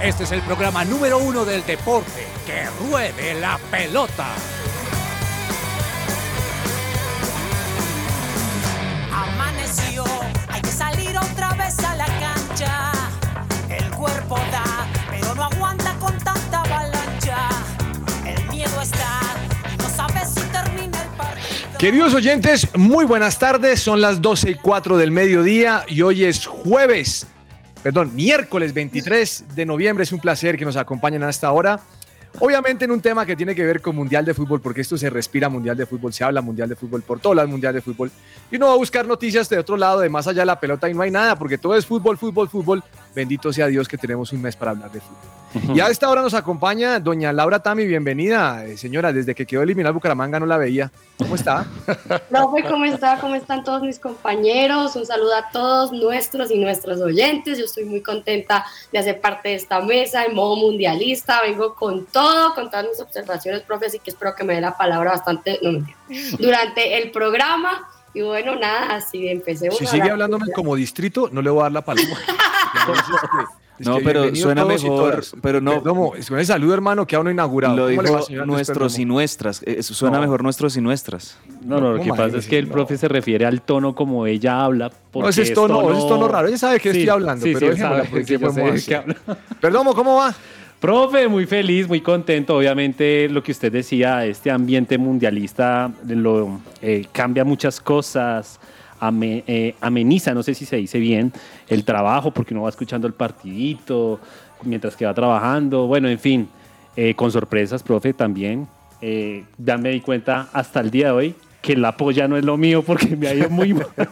Este es el programa número uno del deporte. ¡Que ruede la pelota! Amaneció, hay que salir otra vez a la cancha. El cuerpo da, pero no aguanta con tanta avalancha. El miedo está, y no sabes si termina el partido. Queridos oyentes, muy buenas tardes. Son las 12 y 4 del mediodía y hoy es jueves, perdón, miércoles 23 de noviembre. Es un placer que nos acompañen a esta hora. Obviamente en un tema que tiene que ver con Mundial de Fútbol, porque esto se respira Mundial de Fútbol, se habla Mundial de Fútbol por todas Mundial de Fútbol. Y uno va a buscar noticias de otro lado, de más allá de la pelota y no hay nada, porque todo es fútbol, fútbol, fútbol. Bendito sea Dios que tenemos un mes para hablar de fútbol. Y a esta hora nos acompaña doña Laura Tami, bienvenida. Eh, señora, desde que quedó eliminada Bucaramanga no la veía. ¿Cómo está? Profe, ¿cómo está? ¿Cómo están todos mis compañeros? Un saludo a todos nuestros y nuestros oyentes. Yo estoy muy contenta de hacer parte de esta mesa en modo mundialista. Vengo con todo, con todas mis observaciones, profe, así que espero que me dé la palabra bastante no, durante el programa. Y bueno, nada, así empecemos. Si sigue hablar hablándome como distrito, no le voy a dar la palabra. Es No, pero suena mejor, pero no- es con el saludo, hermano, que aún no inaugurado. Lo ¿Cómo dijo nuestros y nuestras. Eh, suena No. mejor nuestros y nuestras. No, no, lo ¿Cómo que pasa es que el No. profe se refiere al tono como ella habla. Porque No, ese es tono, ese es tono raro. Ella sabe que estoy hablando, sí, pero sí, sabe, porque sí, yo sé habla. Perdomo, ¿cómo va? Profe, muy feliz, muy contento. Obviamente, lo que usted decía, este ambiente mundialista lo, eh, cambia muchas cosas, eh, ameniza, no sé si se dice bien, el trabajo, porque uno va escuchando el partidito mientras que va trabajando. Bueno, en fin, eh, con sorpresas, profe, también. Ya me di cuenta hasta el día de hoy que la polla no es lo mío porque me ha ido muy mal.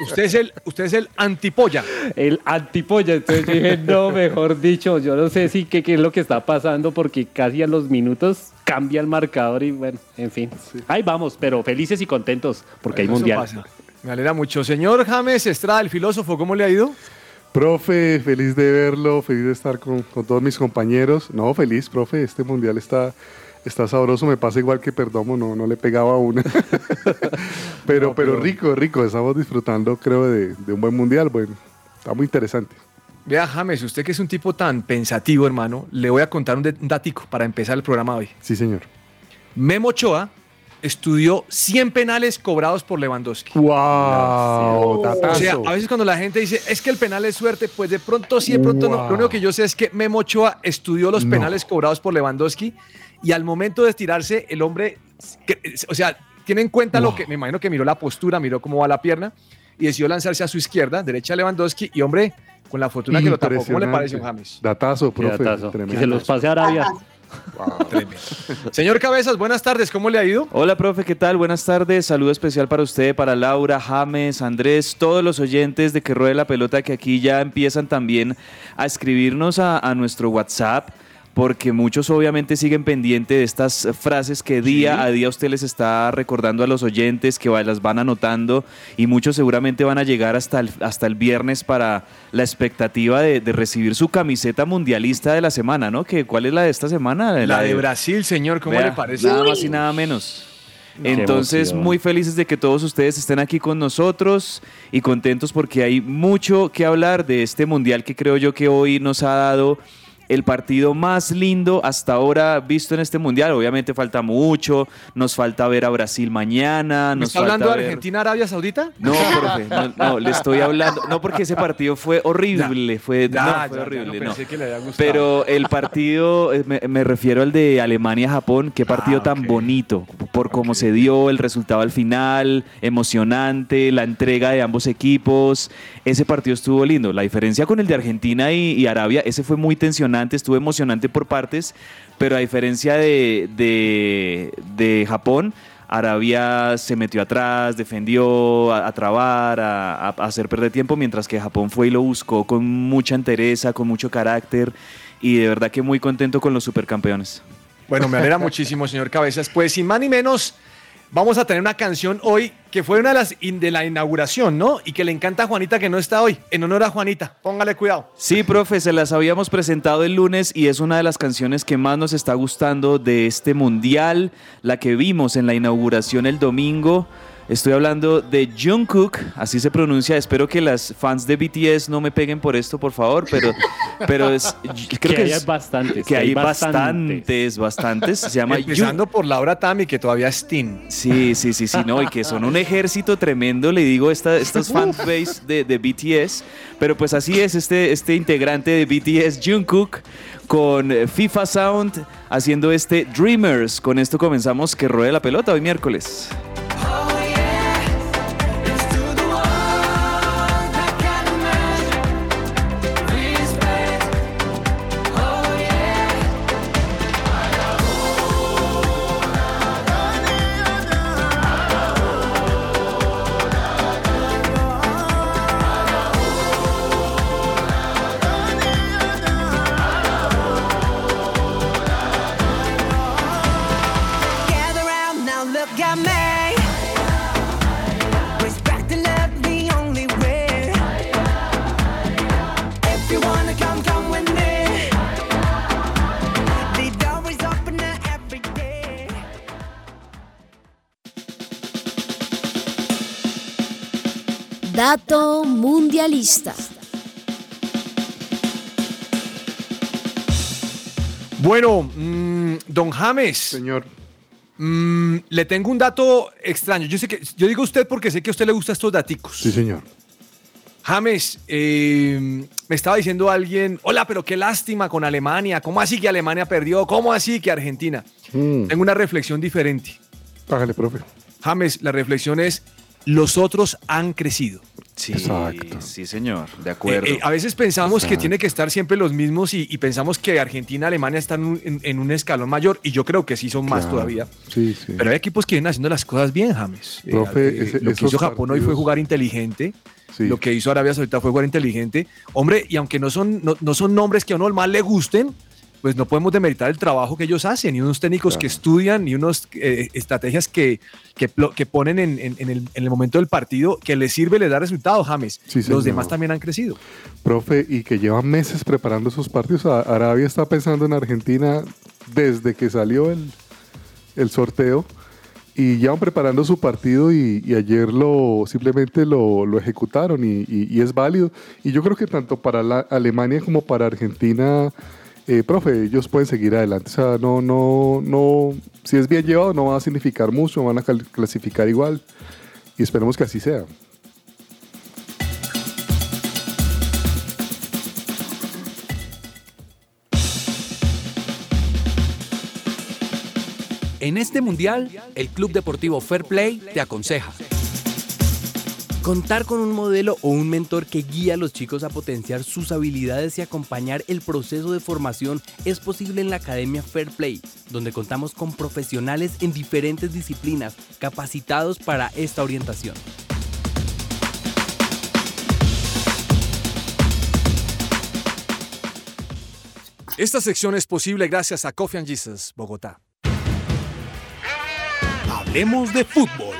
Usted es el, usted es el antipolla. el antipolla. Entonces yo dije, no, mejor dicho, yo no sé si qué, qué es lo que está pasando porque casi a los minutos cambia el marcador y bueno, en fin. Ahí vamos, pero felices y contentos porque hay mundial. pasa. Me alegra mucho. Señor James Estrada, el filósofo, ¿cómo le ha ido? Profe, feliz de verlo, feliz de estar con, con todos mis compañeros. No, feliz, profe, este mundial está, está sabroso, me pasa igual que Perdomo, no, no le pegaba una. pero, No, pero- pero rico, rico, estamos disfrutando, creo, de, de un buen mundial, bueno, está muy interesante. Vea, James, usted que es un tipo tan pensativo, hermano, le voy a contar un, un datico para empezar el programa hoy. Sí, señor. Memo Ochoa estudió 100 penales cobrados por Lewandowski. ¡Wow! O sea, a veces cuando la gente dice, es que el penal es suerte, pues de pronto sí, de pronto no. Lo único que yo sé es que Memo Ochoa estudió los No. penales cobrados por Lewandowski y al momento de estirarse, el hombre, o sea, tiene en cuenta lo Wow. que, me imagino que miró la postura, miró cómo va la pierna y decidió lanzarse a su izquierda, derecha Lewandowski y hombre, con la fortuna que lo tapó. ¿Cómo le parece, un James? Datazo, profe. datazo. Que se los pase a Arabia. Señor Cabezas, buenas tardes, ¿cómo le ha ido? Hola, profe, ¿qué tal? Buenas tardes. Saludo especial para usted, para Laura, James, Andrés, todos los oyentes de Que Ruede la Pelota que aquí ya empiezan también a escribirnos a, a nuestro WhatsApp. Porque muchos obviamente siguen pendientes de estas frases que día a día usted les está recordando a los oyentes, que las van anotando y muchos seguramente van a llegar hasta el, hasta el viernes para la expectativa de, de recibir su camiseta mundialista de la semana, ¿no? Que, ¿Cuál es la de esta semana? La de Brasil, señor, ¿cómo Vea, le parece? Nada más y nada menos. Entonces, muy felices de que todos ustedes estén aquí con nosotros y contentos porque hay mucho que hablar de este mundial que creo yo que hoy nos ha dado el partido más lindo hasta ahora visto en este mundial. Obviamente falta mucho, nos falta ver a Brasil mañana. ¿Me Nos está hablando falta de ver- Argentina-Arabia Saudita? No, profe, no, no, le estoy hablando. No, porque ese partido fue horrible, fue, Ya, no, ya, fue ya, horrible. no no. pensé que le había gustado. Pero el partido, eh, me, me refiero al de Alemania-Japón, qué partido Ah, tan ok. bonito, por cómo se dio, el resultado al final, emocionante, la entrega de ambos equipos, ese partido estuvo lindo. La diferencia con el de Argentina y, y Arabia, ese fue muy tensionante, estuvo emocionante por partes, pero a diferencia de, de, Japón, Arabia se metió atrás, defendió a, trabar, a- a hacer perder tiempo, mientras que Japón fue y lo buscó con mucha entereza, con mucho carácter y de verdad que muy contento con los supercampeones. Bueno, me alegra muchísimo, señor Cabezas. Pues sin más ni menos, vamos a tener una canción hoy que fue una de las de la inauguración, ¿no? Y que le encanta a Juanita que no está hoy. En honor a Juanita, póngale cuidado. Sí, profe, se las habíamos presentado el lunes y es una de las canciones que más nos está gustando de este mundial, la que vimos en la inauguración el domingo. Estoy hablando de Jungkook, así se pronuncia. Espero que las fans de BTS no me peguen por esto, por favor, pero, pero es, creo que, que, hay es- bastantes. que hay bastantes, bastantes. Se llama Empezando por Laura Tami, que todavía es teen. Sí, sí, sí, sí, no, y que son un ejército tremendo, le digo, esta, estos fanbase de, de BTS. Pero pues así es, este, este integrante de BTS, Jungkook, con FIFA Sound, haciendo este Dreamers. Con esto comenzamos que ruede la pelota hoy miércoles. Dato mundialista. Bueno, mm, don James, Señor, mm, le tengo un dato extraño. Yo sé que yo digo usted porque sé que a usted le gustan estos daticos. sí, señor. James, eh, me estaba diciendo alguien, hola, pero qué lástima con Alemania. ¿Cómo así que Alemania perdió? ¿Cómo así que Argentina? Mm, Tengo una reflexión diferente. Hágale, profe. James, la reflexión es, los otros han crecido. Sí, Exacto. sí, señor, de acuerdo. Eh, eh, a veces pensamos que tiene que estar siempre los mismos y, y pensamos que Argentina, Alemania están en un, en- en un escalón mayor y yo creo que sí son más Claro. todavía. Sí, sí. Pero hay equipos que vienen haciendo las cosas bien, James. Eh, Profe, eh, ese- lo que hizo Japón hoy fue jugar inteligente. Sí. Lo que hizo Arabia Saudita fue jugar inteligente. Hombre, y aunque no son, no, no son nombres que a uno más le gusten, pues no podemos demeritar el trabajo que ellos hacen. Y unos técnicos que estudian y unas estrategias que, que, ponen en, en- en el, en el momento del partido que les sirve, les da resultados, James. Sí, Los señor. demás también han crecido. Profe, y que llevan meses preparando esos partidos. Arabia está pensando en Argentina desde que salió el, el sorteo y llevan preparando su partido y, y ayer lo simplemente lo, lo ejecutaron y, y- y es válido. Y yo creo que tanto para la- Alemania como para Argentina, eh, profe, ellos pueden seguir adelante. O sea, no, no, no, si es bien llevado no va a significar mucho, van a clasificar igual y esperemos que así sea. En este mundial, el Club Deportivo Fair Play te aconseja. Contar con un modelo o un mentor que guíe a los chicos a potenciar sus habilidades y acompañar el proceso de formación es posible en la Academia Fair Play, donde contamos con profesionales en diferentes disciplinas capacitados para esta orientación. Esta sección es posible gracias a Coffee and Jesus, Bogotá. Hablemos de fútbol.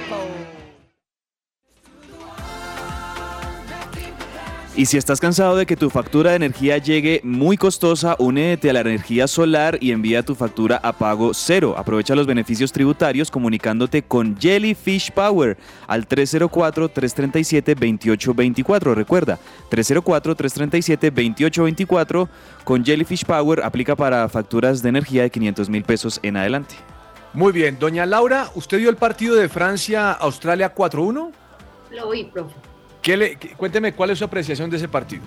Y si estás cansado de que tu factura de energía llegue muy costosa, únete a la energía solar y envía tu factura a pago cero. Aprovecha los beneficios tributarios comunicándote con Jellyfish Power al 304-337-2824. Recuerda, 304-337-2824 con Jellyfish Power aplica para facturas de energía de 500 mil pesos en adelante. Muy bien, doña Laura, ¿usted vio el partido de Francia-Australia 4-1? Lo vi, profe. ¿Qué cuénteme cuál es su apreciación de ese partido.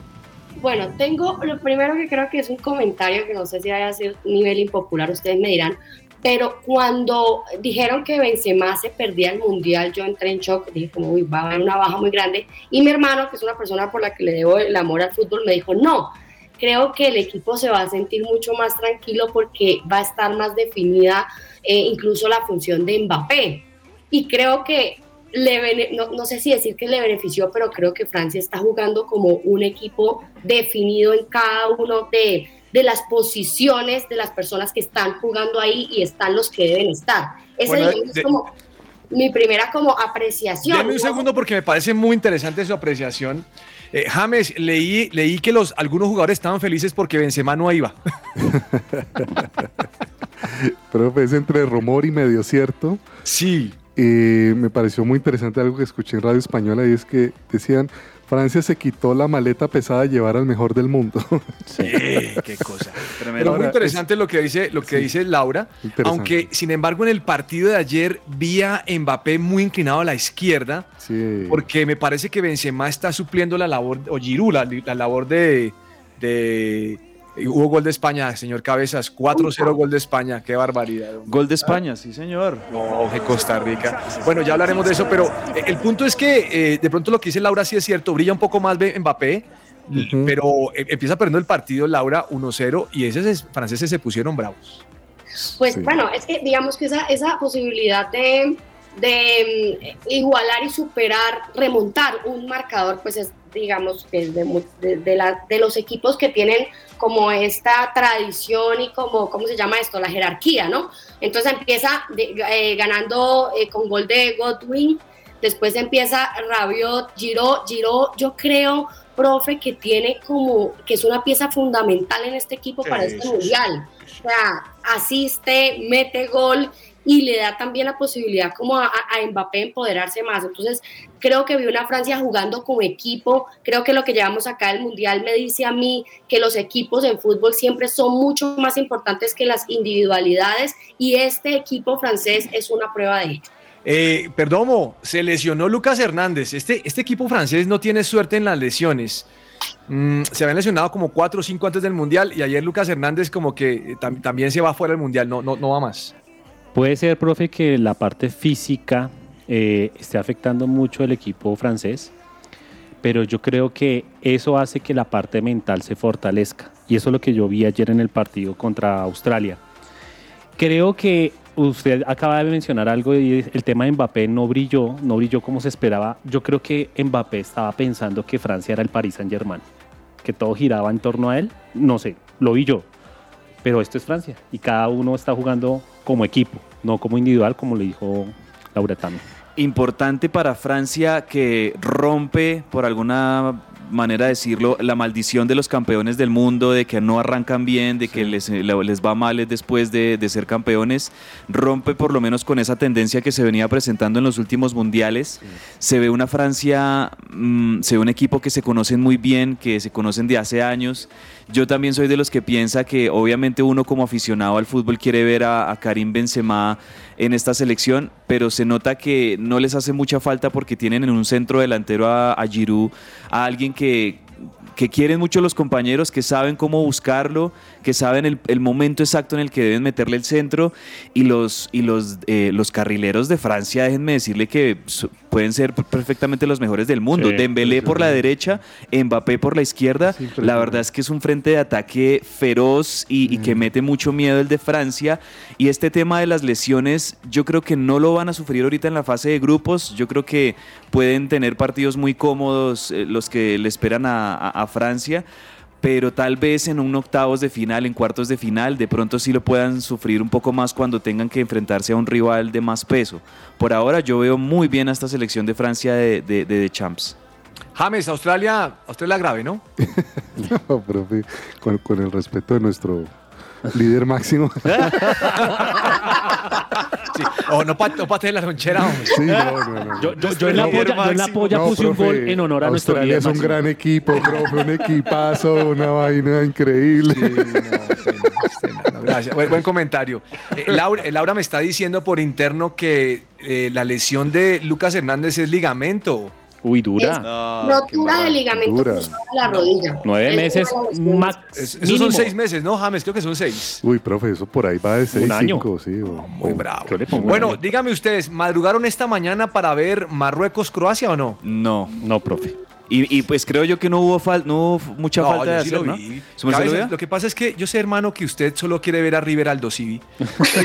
Bueno, tengo lo primero que creo que es un comentario que no sé si haya sido nivel impopular, ustedes me dirán, pero cuando dijeron que Benzema se perdía el mundial, yo entré en shock, dije como, uy, va a haber una baja muy grande, y mi hermano, que es una persona por la que le debo el amor al fútbol, me dijo, no, creo que el equipo se va a sentir mucho más tranquilo porque va a estar más definida eh, incluso la función de Mbappé. Y creo que le bene- no, no sé si decir que le benefició, pero creo que Francia está jugando como un equipo definido en cada uno de, de las posiciones de las personas que están jugando ahí y están los que deben estar. Ese Bueno, digamos, es de- como mi primera como apreciación. Deme un segundo porque me parece muy interesante su apreciación. Eh, James, leí, leí que los, algunos jugadores estaban felices porque Benzema no iba. Profe, es entre rumor y medio cierto. Sí. Eh, me pareció muy interesante algo que escuché en Radio Española y es que decían, Francia se quitó la maleta pesada de llevar al mejor del mundo. Sí, qué cosa. Pero muy interesante lo que dice, lo que dice Laura. Aunque, sin embargo, en el partido de ayer vi a Mbappé muy inclinado a la izquierda, Sí. porque me parece que Benzema está supliendo la labor, o Giroud, la, la labor de, de- Hubo gol de España, señor Cabezas, 4-0 gol de España, qué barbaridad. hombre. Gol de España, sí, señor. No, de Costa Rica. Bueno, ya hablaremos de eso, pero eh, el punto es que eh, de pronto lo que dice Laura sí es cierto, brilla un poco más Mbappé, pero eh, empieza perdiendo el partido Laura 1-0 y esos franceses se pusieron bravos. Pues Sí. bueno, es que digamos que esa, esa posibilidad de, de mm, igualar y superar, remontar un marcador, pues es, digamos, que es de, mu- de, de la- de los equipos que tienen como esta tradición y como, ¿cómo se llama esto? La jerarquía, ¿no? Entonces empieza de- eh, ganando eh, con gol de Godwin, después empieza Rabiot, Giro, Giro, yo creo, profe, que tiene como, que es una pieza fundamental en este equipo para este mundial. O sea, asiste, mete gol y le da también la posibilidad como a, a Mbappé empoderarse más. Entonces, creo que vi una Francia jugando como equipo. Creo que lo que llevamos acá del Mundial me dice a mí que los equipos en fútbol siempre son mucho más importantes que las individualidades y este equipo francés es una prueba de ello. Eh, se lesionó Lucas Hernández. Este, este equipo francés no tiene suerte en las lesiones. Mm, se habían lesionado como cuatro o cinco antes del Mundial y ayer Lucas Hernández como que eh, tam- también se va fuera del Mundial, no, no, no va más. Puede ser, profe, que la parte física eh, esté afectando mucho el equipo francés, pero yo creo que eso hace que la parte mental se fortalezca. Y eso es lo que yo vi ayer en el partido contra Australia. Creo que usted acaba de mencionar algo y el tema de Mbappé no brilló, no brilló como se esperaba. Yo creo que Mbappé estaba pensando que Francia era el Paris Saint Germain, que todo giraba en torno a él. No sé, lo vi yo. Pero esto es Francia y cada uno está jugando como equipo, no como individual, como le dijo Laura también. Importante para Francia que rompe, por alguna manera decirlo, la maldición de los campeones del mundo, de que no arrancan bien, de que les, les va mal después de, de ser campeones, rompe por lo menos con esa tendencia que se venía presentando en los últimos mundiales. Se ve una Francia, mm, se ve un equipo que se conocen muy bien, que se conocen de hace años. Yo también soy de los que piensa que obviamente uno como aficionado al fútbol quiere ver a, Karim Benzema en esta selección, pero se nota que no les hace mucha falta porque tienen en un centro delantero a, a Giroud, a alguien que, que quieren mucho los compañeros, que saben cómo buscarlo, que saben el, el momento exacto en el que deben meterle el centro y los, y los, eh, los carrileros de Francia, déjenme decirle que pueden ser perfectamente los mejores del mundo. Sí, Dembélé por la derecha, Mbappé por la izquierda. La verdad es que es un frente de ataque feroz y, y que mete mucho miedo el de Francia. Y este tema de las lesiones, yo creo que no lo van a sufrir ahorita en la fase de grupos. Yo creo que pueden tener partidos muy cómodos eh, los que le esperan a, a- a Francia. Pero tal vez en un octavos de final, en cuartos de final, de pronto sí lo puedan sufrir un poco más cuando tengan que enfrentarse a un rival de más peso. Por ahora yo veo muy bien a esta selección de Francia de, de, de- de Champs. James, Australia, Australia grave, ¿no? No, profe, con, con el respeto de nuestro líder máximo. Sí. O no para no pa la lonchera, hombre. Sí, no, no, no. Yo, yo- yo en la polla, yo en la máximo. polla No, puse un gol en honor a nuestro Australia es un máximo. gran equipo, profe, un equipazo, una vaina increíble. Sí, no, sí, no, sí, no, no, gracias. Buen, buen comentario. Eh, Laura, eh, Laura me está diciendo por interno que eh, la lesión de Lucas Hernández es ligamento. Uy, dura. Rotura de ligamento dura. cruzado de la rodilla. Nueve Es meses, max, Es- esos mínimo. son seis meses, ¿no, James? Creo que son seis. Uy, profe, eso por ahí va de 6, año. 5, sí. o- Muy o- bravo. yo le pongo un Bueno, dígame ustedes, ¿madrugaron esta mañana para ver Marruecos-Croacia o no? No. No, profe. Y, y pues creo yo que no hubo, fal- no hubo mucha No, falta de sí lo ¿no? vi. ¿Su merced lo Cabezas, vio? lo que pasa es que yo sé, hermano, que usted solo quiere ver a River Aldo Civi.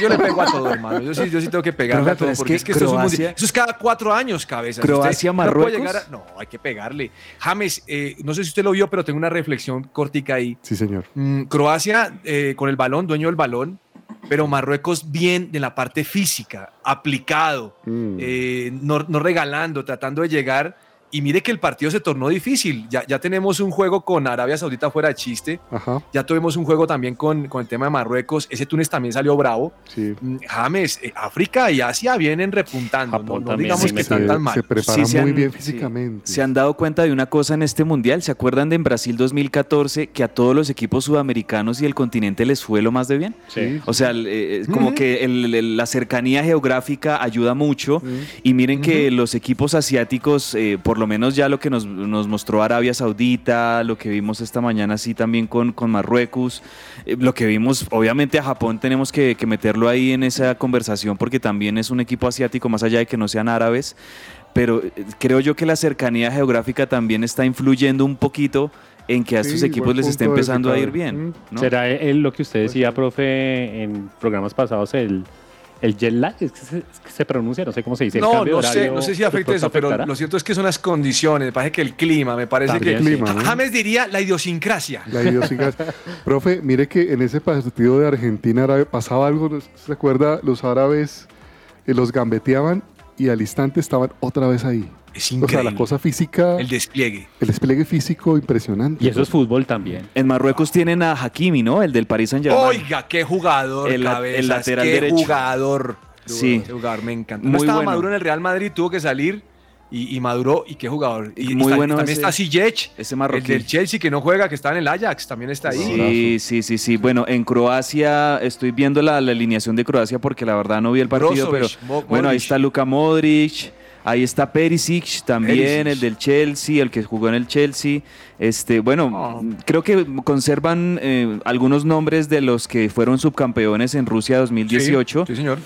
Yo le pego a todo, hermano. Yo sí, yo sí tengo que pegarle a todo. es Porque que es que esto es un Croacia- mundial. Eso es cada cuatro años, cabeza. Croacia, Marruecos. a- no, hay que pegarle. James, eh, no sé si usted lo vio, pero tengo una reflexión cortica ahí. Sí, señor. Mm, Croacia, eh, con el balón, dueño del balón, pero Marruecos bien de la parte física, aplicado, Mm. eh, no, no regalando, tratando de llegar. Y mire que el partido se tornó difícil. Ya, ya tenemos un juego con Arabia Saudita fuera de chiste. Ajá, Ya tuvimos un juego también con, con el tema de Marruecos. Ese Túnez también salió bravo. sí. Mm, James, eh, África y Asia vienen repuntando. Japón no, no también, digamos sí, que están tan mal. se preparan Sí, se muy han- bien sí. físicamente. Se han dado cuenta de una cosa en este mundial. ¿Se acuerdan de en Brasil 2014 que a todos los equipos sudamericanos y el continente les fue lo más de bien? Sí. O sea, el, eh, como Ujú. que el- el- la cercanía geográfica ayuda mucho y miren que los equipos asiáticos, eh, por lo menos ya lo que nos, nos mostró Arabia Saudita, lo que vimos esta mañana así también con, con Marruecos, eh, lo que vimos, obviamente a Japón tenemos que, que meterlo ahí en esa conversación porque también es un equipo asiático más allá de que no sean árabes, pero eh, creo yo que la cercanía geográfica también está influyendo un poquito en que a Sí, estos equipos buen les de empezando a ir bien. ¿no? ¿Será él lo que usted decía, profe, en programas pasados, el, el jet lag? ¿Es que, se, es que se pronuncia? No sé cómo se dice. el No, cambio no sé, no sé si afecta eso, pero lo cierto es que son las condiciones. Me parece que el clima, me parece También, que. sí. Clima, ¿no? James diría la idiosincrasia. La idiosincrasia. Profe, mire que en ese partido de Argentina árabe pasaba algo, ¿no ¿se acuerda? Los árabes eh, los gambeteaban y al instante estaban otra vez ahí. Es O sea, la cosa física, el despliegue. el despliegue físico impresionante. Y eso es fútbol también. En Marruecos tienen a Hakimi, ¿no? El del Paris Saint Germain. Oiga, qué jugador, El la- cabezas, el lateral qué derecho. jugador. Sí. Jugador me encanta. Muy no estaba bueno. Maduro en el Real Madrid, tuvo que salir y, y maduró. Y qué jugador. Y, Muy está- bueno también ese- está Ziyech, ese el marroquí. del Chelsea que no juega, que está en el Ajax, también está ahí. Sí, sí, sí, sí. Bueno, en Croacia estoy viendo la, la alineación de Croacia porque la verdad no vi el partido, Brozovic, pero Mo- bueno, ahí está Luka Modric, ahí está Perisic también, Perisic. el del Chelsea, el que jugó en el Chelsea. Este, bueno, Oh. creo que conservan eh, algunos nombres de los que fueron subcampeones en Rusia 2018, Sí, sí, señor.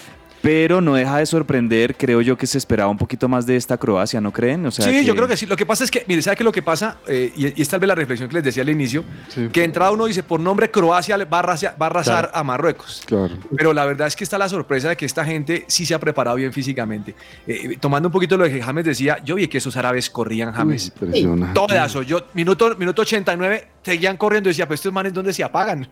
Pero no deja de sorprender, creo yo que se esperaba un poquito más de esta Croacia, ¿no creen? O sea, sí, yo creo que sí. Lo que pasa es que, mire, ¿sabe qué lo que pasa? Eh, y, y es tal vez la reflexión que les decía al inicio, Sí. que entrada uno dice, por nombre Croacia le va a arrasar, va a arrasar Claro. a Marruecos. Claro. Pero la verdad es que está la sorpresa de que esta gente sí se ha preparado bien físicamente. Eh, tomando un poquito lo que James decía, yo vi que esos árabes corrían, James. impresionante. Todas, o yo, minuto, minuto 89, seguían corriendo y decía, pues estos manes, ¿dónde se apagan?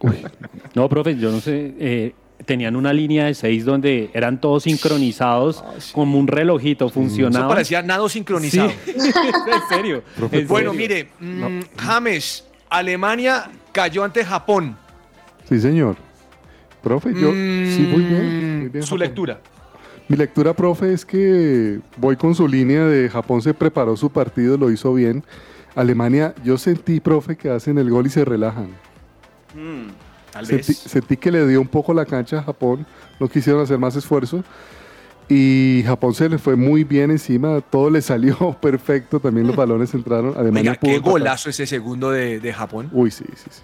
No, profe, yo no sé. eh, tenían una línea de seis donde eran todos sincronizados como un relojito, Eso funcionaba. parecía nado sincronizado. en serio. En Bueno, serio. mire, mm, James, Alemania cayó ante Japón. Sí, señor. Profe, yo. sí, muy bien. muy bien, Mm, Su Japón. lectura. Mi lectura, profe, es que voy con su línea de Japón se preparó su partido, lo hizo bien. Alemania, yo sentí, profe, que hacen el gol y se relajan. Tal Sentí, sentí que le dio un poco la cancha a Japón, no quisieron hacer más esfuerzo. Y Japón se le fue muy bien encima, todo le salió perfecto, también los balones entraron. Alemania Oiga, qué pudo golazo ese segundo de, de Japón. Uy, sí, sí, sí.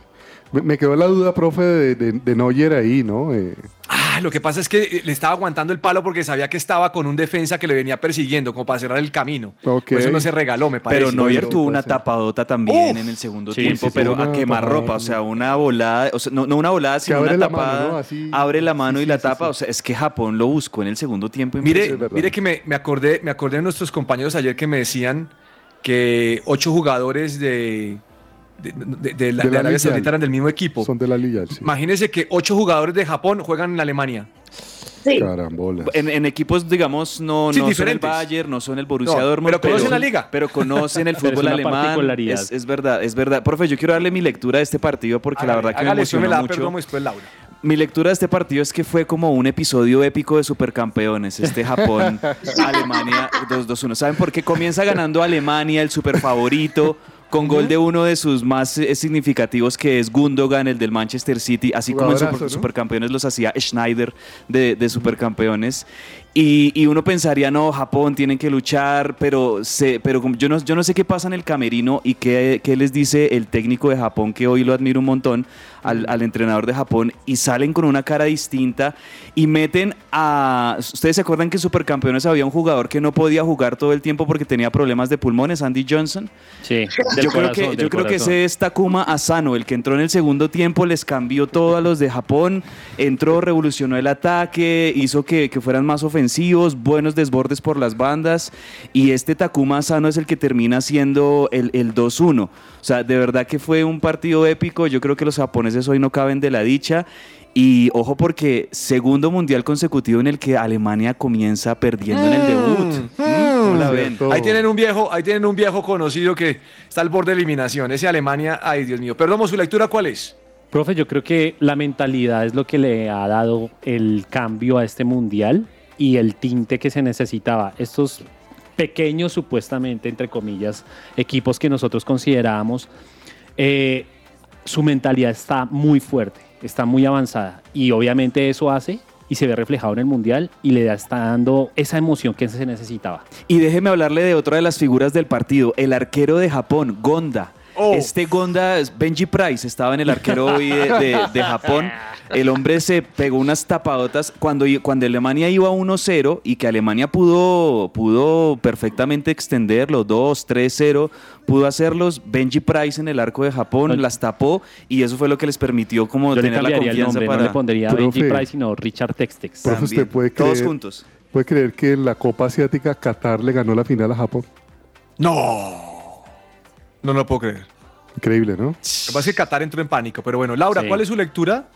Me, quedó la duda, profe, de, de, de Neuer ahí, ¿no? Eh, Ah, lo que pasa es que eh, le estaba aguantando el palo porque sabía que estaba con un defensa que le venía persiguiendo, como para cerrar el camino. Por eso no se regaló, me parece. Pero Neuer tuvo una ser. tapadota también Uf. en el segundo Sí, tiempo, sí, sí, pero a quemarropa, tapada. o sea, una volada, o sea, no, no una volada, sino una mano, tapada, ¿no? Así. abre la mano Sí, y la sí, tapa, sí. o sea, es que Japón lo buscó en el segundo tiempo. Mire, mire que me, me acordé, me acordé de nuestros compañeros ayer que me decían que ocho jugadores de, de, de- de la, De de la Arabia Liga. Saudita eran del mismo equipo. son de la Liga, sí. Imagínense que ocho jugadores de Japón juegan en Alemania. Sí. Carambola. En, en equipos, digamos, no, Sí, no son el. Bayern, no son el Borussia No, Dortmund, pero conocen la liga. Pero conocen el fútbol alemán. Es, es verdad, es verdad. Profe, yo quiero darle mi lectura de este partido porque la verdad que me Hágale, después me emocionó la mucho. Después Laura. Mi lectura de este partido es que fue como un episodio épico de supercampeones. Este Japón, Alemania 2-2-1. ¿Saben por qué comienza ganando Alemania, el superfavorito? Con gol de uno de sus más eh, significativos, que es Gundogan, el del Manchester City, así como en Jugadorazo, Super- ¿no? Supercampeones los hacía Schneider de, de Supercampeones. Y, y uno pensaría, no, Japón tienen que luchar, pero, se, pero yo, no, yo no sé qué pasa en el camerino y qué, qué les dice el técnico de Japón, que hoy lo admiro un montón, al, al entrenador de Japón, y salen con una cara distinta y meten a... ¿Ustedes se acuerdan que en Supercampeones había un jugador que no podía jugar todo el tiempo porque tenía problemas de pulmones, Andy Johnson? Sí, del yo creo que, del yo creo que ese es Takuma Asano, el que entró en el segundo tiempo, les cambió todo a los de Japón, entró, revolucionó el ataque, hizo que, que fueran más ofensivos, buenos desbordes por las bandas, y este Takuma Asano es el que termina siendo el, el 2-1. O sea, de verdad que fue un partido épico, yo creo que los japoneses hoy no caben de la dicha. Y ojo porque segundo mundial consecutivo en el que Alemania comienza perdiendo en el debut. ¿Mm? ¿Cómo la ven? Cierto. Ahí tienen un viejo, ahí tienen un viejo conocido que está al borde de eliminación. Ese Alemania, ay Dios mío. Perdón, su lectura cuál es? Profe, yo creo que la mentalidad es lo que le ha dado el cambio a este mundial y el tinte que se necesitaba. Estos pequeños, supuestamente, entre comillas, equipos que nosotros considerábamos, eh, su mentalidad está muy fuerte, está muy avanzada y obviamente eso hace y se ve reflejado en el mundial y le está dando esa emoción que se necesitaba. Y déjeme hablarle de otra de las figuras del partido, el arquero de Japón, Gonda. Oh. Este Gonda, Benji Price, estaba en el arquero hoy de, de- de Japón. El hombre se pegó unas tapadotas cuando, cuando Alemania iba 1-0 y que Alemania pudo, pudo perfectamente extenderlo, 2, 3-0, pudo hacerlos. Benji Price en el arco de Japón Oye. las tapó y eso fue lo que les permitió como Yo le tener la el confianza nombre, para... no le pondría Profe. Benji Price, sino Richard Textex. Profe, También. ¿usted puede Todos juntos. ¿Puede creer que en la Copa Asiática Qatar le ganó la final a Japón? No. No lo puedo creer. Increíble, ¿no? Lo que pasa es que Qatar entró en pánico. Pero bueno, Laura, Sí. ¿cuál es su lectura?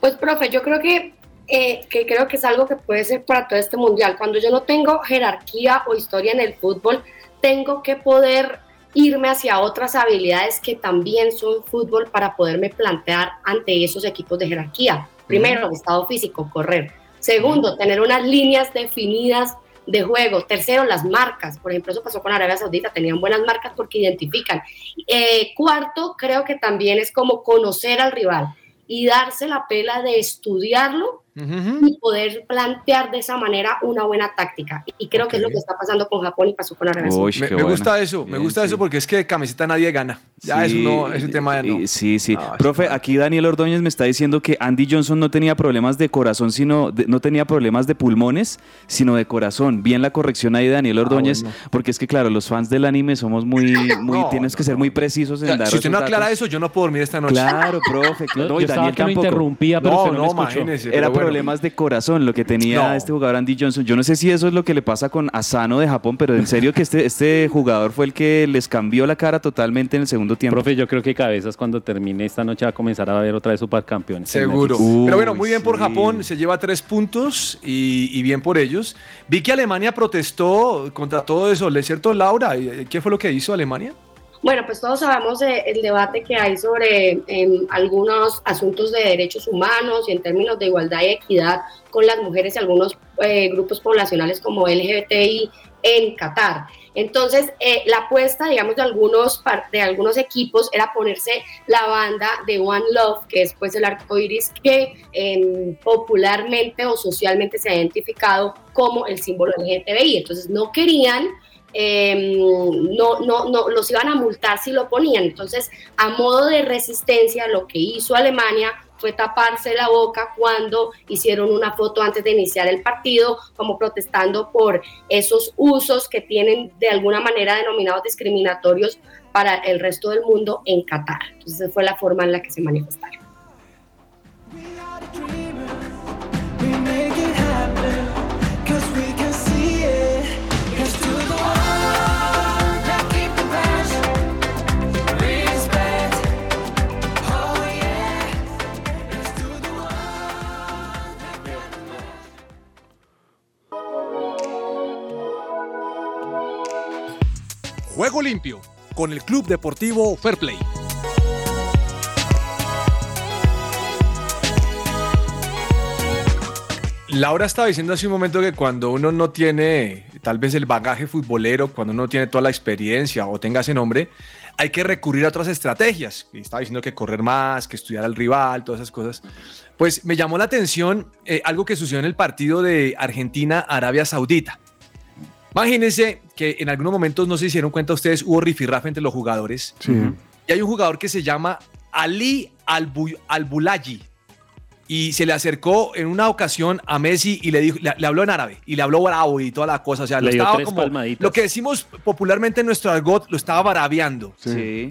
Pues, profe, yo creo que, eh, que creo que es algo que puede ser para todo este mundial. Cuando yo no tengo jerarquía o historia en el fútbol, tengo que poder irme hacia otras habilidades que también son fútbol para poderme plantear ante esos equipos de jerarquía. Primero, estado físico, correr. Segundo, tener unas líneas definidas de juego. Tercero, las marcas. Por ejemplo, eso pasó con Arabia Saudita, tenían buenas marcas porque identifican. Eh, cuarto, creo que también es como conocer al rival y darse la pela de estudiarlo y poder plantear de esa manera una buena táctica. Y creo que es lo que está pasando con Japón y pasó con Arabia Saudita. Uy, Me, me bueno. gusta eso, me Bien, gusta sí. eso porque es que de camiseta nadie gana. Ya Sí, eso no, ese tema no. y- Sí, sí. No, Profe, aquí Daniel Ordóñez me está diciendo que Andy Johnson no tenía problemas de corazón, sino de- no tenía problemas de pulmones, sino de corazón. Bien la corrección ahí de Daniel Ordóñez, bueno. porque es que claro, los fans del anime somos muy, muy No, tienes no, que ser muy precisos O en sea, dar si usted no aclara datos. eso, yo no puedo dormir esta noche. Claro, profe. No, yo Daniel que lo tampoco. interrumpía, pero No, usted no, no, me escuchó. Era pero. Problemas de corazón lo que tenía No. este jugador Andy Johnson. Yo no sé si eso es lo que le pasa con Asano de Japón, pero en serio que este, este jugador fue el que les cambió la cara totalmente en el segundo tiempo. Profe, yo creo que Cabezas cuando termine esta noche va a comenzar a ver otra vez supercampeones. Seguro. Uy, Pero bueno, muy bien por sí. Japón, se lleva tres puntos y, y bien por ellos. Vi que Alemania protestó contra todo eso, ¿es cierto, Laura? ¿Y- ¿Qué fue lo que hizo Alemania? Bueno, pues todos sabemos eh, el debate que hay sobre em, algunos asuntos de derechos humanos y en términos de igualdad y equidad con las mujeres y algunos eh, grupos poblacionales como LGBTI en Qatar. Entonces, eh, la apuesta, digamos, de algunos, de algunos equipos era ponerse la banda de One Love, que es pues el arco iris que em, popularmente o socialmente se ha identificado como el símbolo LGTBI. Entonces, no querían eh, no, no, no, los iban a multar si lo ponían. Entonces, a modo de resistencia, lo que hizo Alemania fue taparse la boca cuando hicieron una foto antes de iniciar el partido, como protestando por esos usos que tienen de alguna manera denominados discriminatorios para el resto del mundo en Qatar. Entonces, fue la forma en la que se manifestaron. Juego limpio con el Club Deportivo Fair Play. Laura estaba diciendo hace un momento que cuando uno no tiene tal vez el bagaje futbolero, cuando uno no tiene toda la experiencia o tenga ese nombre, hay que recurrir a otras estrategias. Y estaba diciendo que correr más, que estudiar al rival, todas esas cosas. Pues me llamó la atención eh, algo que sucedió en el partido de Argentina-Arabia Saudita. Imagínense que en algunos momentos, no se hicieron cuenta ustedes, hubo rifirrafe entre los jugadores. Sí. Y hay un jugador que se llama Ali Albu- Albulayi. Y se le acercó en una ocasión a Messi y le, dijo, le, le habló en árabe y le habló bravo y toda la cosa. O sea, Le lo dio estaba tres como. palmaditas. Lo que decimos popularmente en nuestro argot, lo estaba barabeando. Sí.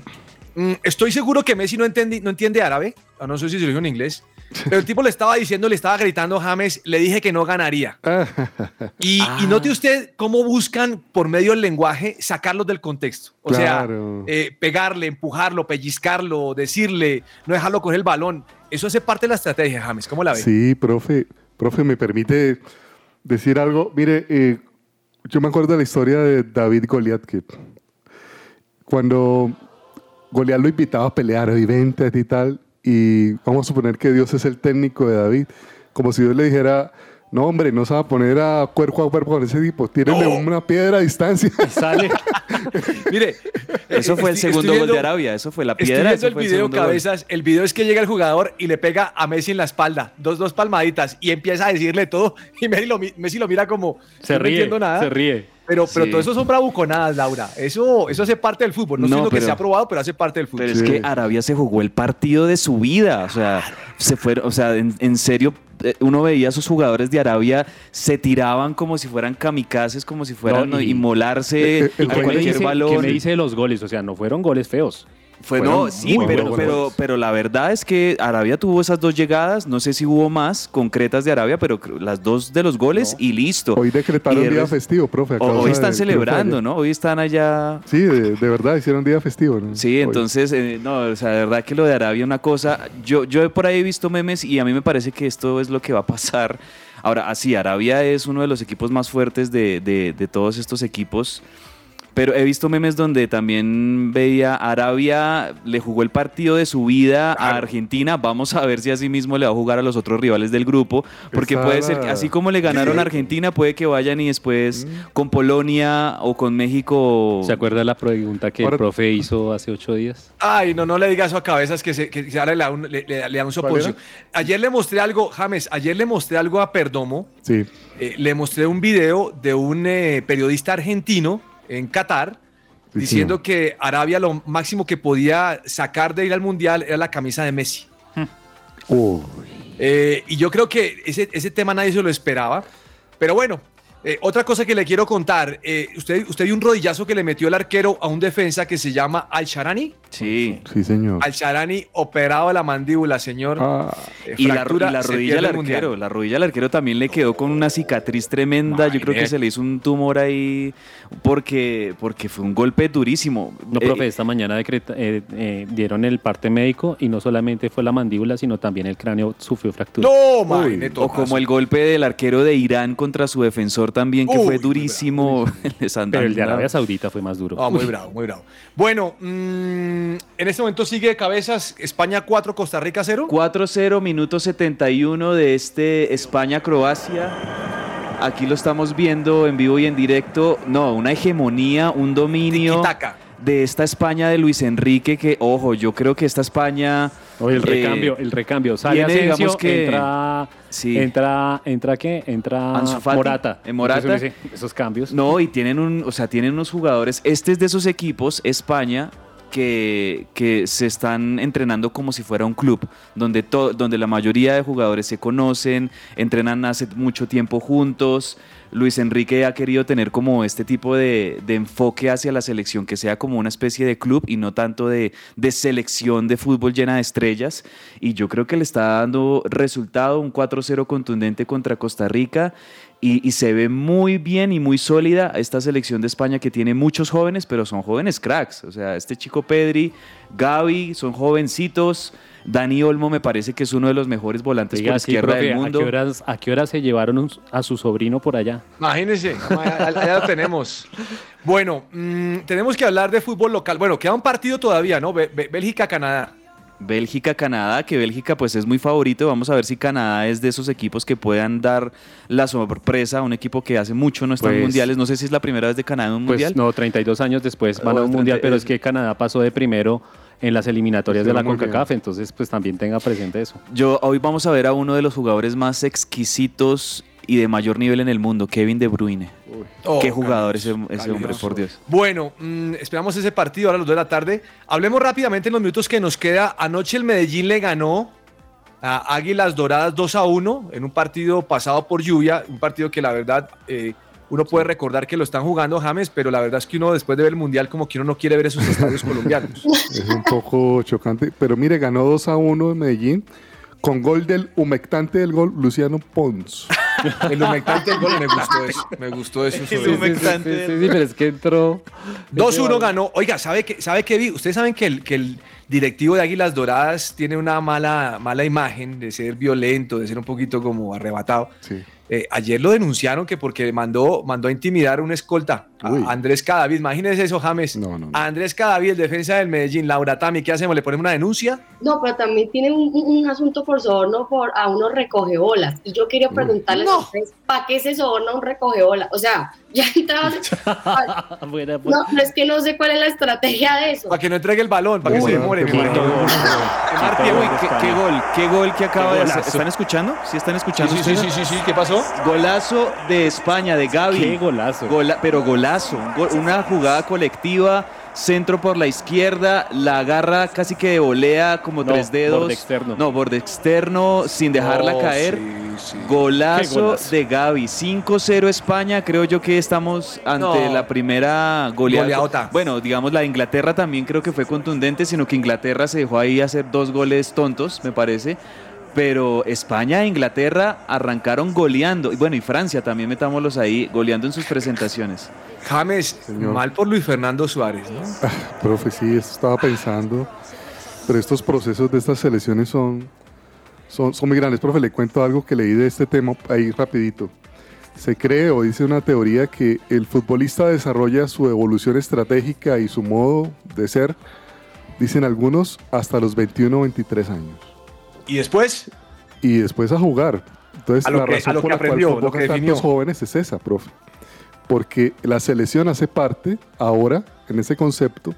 Mm, estoy seguro que Messi no, entendi- no entiende árabe, o no sé si se lo dijo en inglés, Pero el tipo le estaba diciendo, le estaba gritando a James, le dije que no ganaría. Y, y note usted cómo buscan por medio del lenguaje sacarlos del contexto. O Claro. sea, eh, pegarle, empujarlo, pellizcarlo, decirle, no dejarlo con el balón. Eso hace parte de la estrategia, James. ¿Cómo la ve? Sí, profe, profe, me permite decir algo. Mire, eh, yo me acuerdo de la historia de David Goliat, que cuando Goliat lo invitaba a pelear, y y tal, y vamos a suponer que Dios es el técnico de David, como si Dios le dijera, no hombre, no se va a poner a cuerpo a cuerpo con ese tipo, tírenle una piedra a distancia. Sale. Mire, Eso fue el estoy- segundo estoy gol de viendo- Arabia, eso fue la Estoy piedra. viendo eso el fue video, gol. cabezas. El video es que llega el jugador y le pega a Messi en la espalda. Dos, dos palmaditas. Y empieza a decirle todo. Y Messi lo, Messi lo mira como. Se "No ríe, entiendo nada. se ríe. Pero, pero Sí. todo eso son bravuconadas, Laura. Eso, eso hace parte del fútbol. No, No, estoy diciendo que pero- se ha probado, pero hace parte del fútbol. Pero es que Arabia se jugó el partido de su vida. O sea, se fueron, o sea, en, en serio, eh, uno veía a sus jugadores de Arabia se tiraban como si fueran kamikazes, como si fueran No, y- inmolarse eh, a el ¿Qué me, cualquier dice, balón. qué me dice de los goles? O sea, no fueron goles feos. Fue, Fueron no, sí, muy pero, buenos pero, pero la verdad es que Arabia tuvo esas dos llegadas, no sé si hubo más concretas de Arabia, pero las dos de los goles y listo. Hoy decretaron Y día festivo, profe. hoy están celebrando. ¿no? Hoy están allá Sí, de, de verdad, hicieron día festivo. ¿no? Sí, Hoy. entonces, eh, no, o sea, de verdad que lo de Arabia una cosa, yo, yo por ahí he visto memes y a mí me parece que esto es lo que va a pasar. Ahora, así, Arabia es uno de los equipos más fuertes de, de- de todos estos equipos, pero he visto memes donde también veía Arabia le jugó el partido de su vida a Argentina, vamos a ver si así mismo le va a jugar a los otros rivales del grupo, porque puede ser, que así como le ganaron a Argentina, puede que vayan y después con Polonia o con México... ¿Se acuerda la pregunta que Ahora- el profe hizo hace ocho días? Ay, no, no le digas eso a cabezas que se, que se le da un, le, le- le da un soponcio. Ayer le mostré algo, James, ayer le mostré algo a Perdomo. Sí. Eh, le mostré un video de un eh, periodista argentino en Qatar Sí, diciendo que Arabia lo máximo que podía sacar de ir al mundial era la camisa de Messi. Eh, y yo creo que ese, ese tema nadie se lo esperaba. Pero bueno, eh, otra cosa que le quiero contar. eh, usted, usted vio un rodillazo que le metió el arquero a un defensa que se llama Al-Sharani. Sí. Sí, señor. Al-Sharani operado de la mandíbula, señor. Ah, Eh, Y la, rodilla del arquero, la rodilla del arquero también le quedó con una cicatriz tremenda. Yo creo que se le hizo un tumor ahí porque, porque fue un golpe durísimo. No, Eh, profe, esta mañana decreta- eh, eh, dieron el parte médico y no solamente fue la mandíbula, sino también el cráneo sufrió fractura. No, imagínate, o como el golpe del arquero de Irán contra su defensor también, que Uy, fue durísimo. El de Pero el de. Arabia Saudita fue más duro. Ah, muy bravo, muy bravo. Bueno, mm, en este momento sigue de cabezas España 4, Costa Rica 0. 4-0, minuto 71 de este España-Croacia. Aquí lo estamos viendo en vivo y en directo. No, una hegemonía, un dominio de esta España de Luis Enrique que, ojo, yo creo que esta España... Oye, el eh, recambio, el recambio. Sale viene, Asensio, digamos que- entra, Sí. entra, entra qué? Entra Fati, Morata. en Morata. Entonces uno dice, esos cambios. No, y tienen un, o sea, tienen unos jugadores. Este es de esos equipos, España, que, que se están entrenando como si fuera un club, donde, to- donde la mayoría de jugadores se conocen, entrenan hace mucho tiempo juntos. Luis Enrique ha querido tener como este tipo de, enfoque hacia la selección, que sea como una especie de club y no tanto de, de selección de fútbol llena de estrellas. Y yo creo que le está dando resultado, un 4-0 contundente contra Costa Rica. Y, y se ve muy bien y muy sólida esta selección de España que tiene muchos jóvenes, pero son jóvenes cracks. O sea, este chico Pedri, Gaby, son jovencitos. Dani Olmo me parece que es uno de los mejores volantes Oiga, por sí, izquierda profe, del mundo. ¿a qué, horas, ¿A qué horas se llevaron un- a su sobrino por allá? Imagínense, allá, lo tenemos. Bueno, mm, tenemos que hablar de fútbol local. Bueno, queda un partido todavía, ¿no? Bé- Bé- Bélgica-Canadá. Bélgica-Canadá, que Bélgica pues es muy favorito. Vamos a ver si Canadá es de esos equipos que puedan dar la sorpresa a un equipo que hace mucho no está en Pues- mundiales. No sé si es la primera vez de Canadá en un Pues mundial. no, 32 años después van a un 30 mundial, pero es es- que Canadá pasó de primero en las eliminatorias de la. CONCACAF, entonces pues también tenga presente eso. Yo hoy vamos a ver a uno de los jugadores más exquisitos y de mayor nivel en el mundo, Kevin De Bruyne. Oh, Qué jugador ese, hombre, por Dios. Bueno, mm, esperamos ese partido ahora a las 2 de la tarde. Hablemos rápidamente en los minutos que nos queda. Anoche el Medellín le ganó a Águilas Doradas 2 a 1 en un partido pasado por lluvia, un partido que la verdad eh, uno puede recordar que lo están jugando James, pero la verdad es que uno después de ver el Mundial como que uno no quiere ver esos estadios colombianos. Es un poco chocante. Pero mire, ganó 2 a 1 en Medellín Con gol del humectante del gol, Luciano Pons. El humectante del gol me gustó eso. Me gustó eso. Sí, sí, sí, humectante. sí, sí, pero es que entró. 2-1 ganó. Oiga, ¿sabe qué, sabe qué vi? Ustedes saben que el, que el directivo de Águilas Doradas tiene una mala, mala imagen de ser violento, de ser un poquito como arrebatado. Sí. Eh, ayer lo denunciaron que porque mandó, mandó a intimidar a un escolta, a. Andrés Cadavid. Imagínense eso, James. No, no, no. A Andrés Cadavid, el defensa del Medellín, Laura Tami, ¿qué hacemos? ¿Le ponemos una denuncia? No, pero también tiene un, un- un asunto por soborno por a unos recogebolas. Y yo quería preguntarles No. a ustedes, ¿para qué se soborna un recogebola? O sea, ya entraban. Buena, pues. no, no, es que no sé cuál es la estrategia de eso. Para que no entregue el balón, para que se demore. qué bueno. Que marque, Uy, uy, ¿qué, España. qué gol, qué gol que acaba de hacer. ¿Están escuchando? ¿Sí están escuchando Sí, sí, sí, sí, sí, ¿qué pasó? Golazo de España, de Gaby. Qué golazo. Gola- pero golazo, un gol- una jugada colectiva, centro por la izquierda, la agarra casi que de volea como No, tres dedos. borde externo. No, borde externo, sin dejarla Oh, caer. sí, sí. Golazo, de Gaby. 5-0 España. Creo yo que estamos ante No. la primera goleada. Goleadota. Bueno, digamos la de Inglaterra también creo que fue contundente, sino que Inglaterra se dejó ahí hacer dos goles tontos, me parece. Pero España e Inglaterra arrancaron goleando. Y bueno, y Francia también metámoslos ahí, goleando en sus presentaciones. James, Señor. mal por Luis Fernando Suárez, ¿no? Profe, sí, eso estaba pensando. Pero estos procesos de estas selecciones son, son, son muy grandes. Profe, le cuento algo que leí de este tema ahí rapidito. Se cree o dice una teoría que el futbolista desarrolla su evolución estratégica y su modo de ser, dicen algunos, hasta los 21 o 23 años. Y después, Y después a jugar. Entonces, A lo la que- razón a lo por que la cual aprendió, lo convoca tantos jóvenes es esa, profe. Porque la selección hace parte ahora, en ese concepto,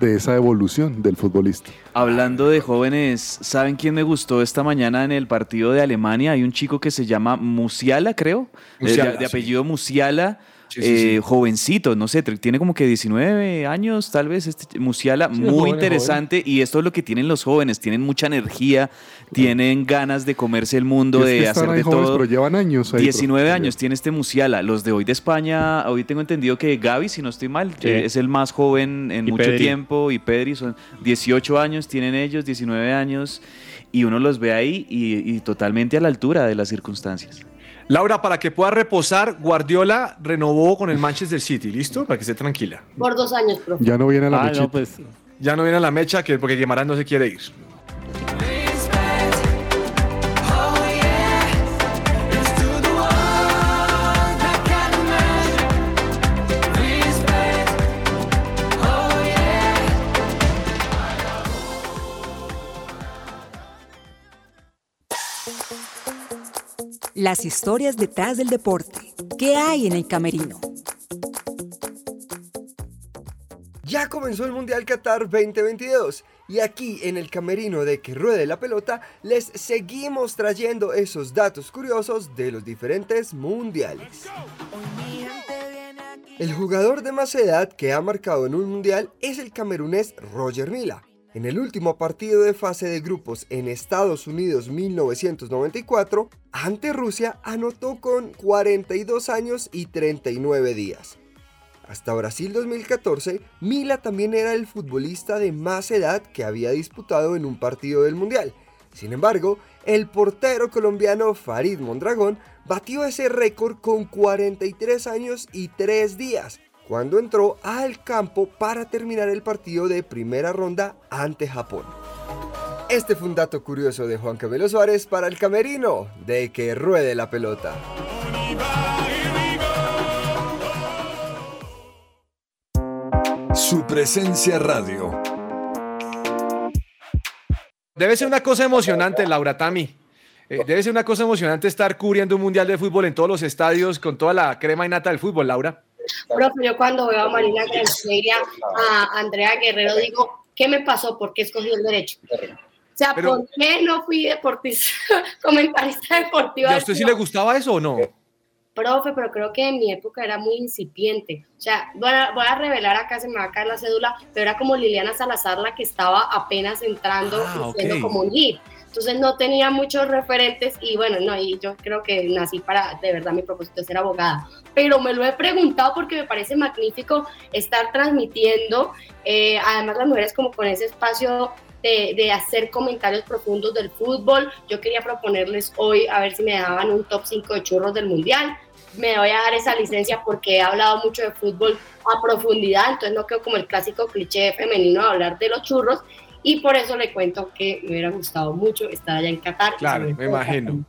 de esa evolución del futbolista. Hablando de jóvenes, ¿saben quién me gustó esta mañana en el partido de Alemania? Hay un chico que se llama Musiala, creo, eh, Musiala, de, de sí. apellido Musiala, Sí, sí, eh, sí. jovencito, no sé, tiene como que 19 años, tal vez, este Musiala, muy joven, interesante, y esto es lo que tienen los jóvenes, tienen mucha energía, tienen ganas de comerse el mundo, de hacer de jóvenes, todo. pero llevan años ahí, 19 profe. años tiene este Musiala. Los de hoy de España, hoy tengo entendido que Gaby, si no estoy mal, eh, es el más joven en Y mucho Pedri. tiempo. Y Pedri son 18 años, tienen ellos 19 años. Y uno los ve ahí y, y totalmente a la altura de las circunstancias. Laura, para que pueda reposar, Guardiola renovó con el Manchester City, ¿listo? Para que esté tranquila. Por dos años, profe. Ya no viene a la Ah, mechita. no, pues. Ya no viene a la mecha que porque Guimarães no se quiere ir. Las historias detrás del deporte. ¿Qué hay en el camerino? Ya comenzó el Mundial Qatar 2022 y aquí en el camerino de Que Ruede la Pelota les seguimos trayendo esos datos curiosos de los diferentes mundiales. El jugador de más edad que ha marcado en un mundial es el camerunés Roger Mila. En el último partido de fase de grupos en Estados Unidos 1994, ante Rusia anotó con 42 años y 39 días. Hasta Brasil 2014, Mila también era el futbolista de más edad que había disputado en un partido del Mundial. Sin embargo, el portero colombiano Farid Mondragón batió ese récord con 43 años y 3 días, cuando entró al campo para terminar el partido de primera ronda ante Japón. Este fue un dato curioso de Juan Camilo Suárez para el camerino de que ruede la pelota. Su presencia radio. Debe ser una cosa emocionante, Laura Tami. Eh, debe ser una cosa emocionante estar cubriendo un mundial de fútbol en todos los estadios con toda la crema y nata del fútbol, Laura. Profe, yo cuando veo a Marina Granciera, a Andrea Guerrero, digo, ¿qué me pasó? ¿Por qué escogí el derecho? O sea, Pero- ¿por qué no fui deportista, comentarista deportiva? ¿Y a usted sí le gustaba eso o no? Profe, pero creo que en mi época era muy incipiente. O sea, voy a, voy a revelar acá, se me va a caer la cédula, pero era como Liliana Salazar la que estaba apenas entrando Ah, y siendo como un hit. Entonces no tenía muchos referentes y bueno, no, y yo creo que nací para, de verdad, mi propósito es ser abogada. Pero me lo he preguntado porque me parece magnífico estar transmitiendo, eh, además las mujeres como con ese espacio de, de hacer comentarios profundos del fútbol. Yo quería proponerles hoy a ver si me dejaban un top 5 de churros del mundial. Me voy a dar esa licencia porque he hablado mucho de fútbol a profundidad, entonces no quedo como el clásico cliché femenino de hablar de los churros. Y por eso le cuento que me hubiera gustado mucho estar allá en Qatar. Claro, me imagino.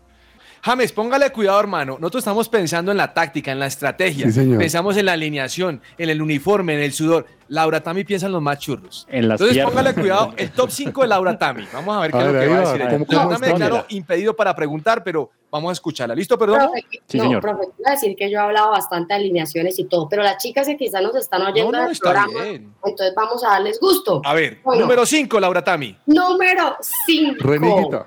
James, póngale cuidado, hermano. Nosotros estamos pensando en la táctica, en la estrategia. Sí, señor. Pensamos en la alineación, en el uniforme, en el sudor. Laura Tami piensa en los más churros. En las Entonces, piernas. póngale cuidado. El top 5 de Laura Tami. Vamos a ver qué A es lo que va a decir. ¿cómo- me declaro impedido para preguntar, pero vamos a escucharla. ¿Listo, perdón? Profe, Sí, no, señor. profe, iba a decir que yo he hablado bastante de alineaciones y todo, pero las chicas que quizás nos están oyendo No, no, del está programa, bien. entonces vamos a darles gusto. A ver, Bueno. número 5, Laura Tami. Número 5. Reneguita.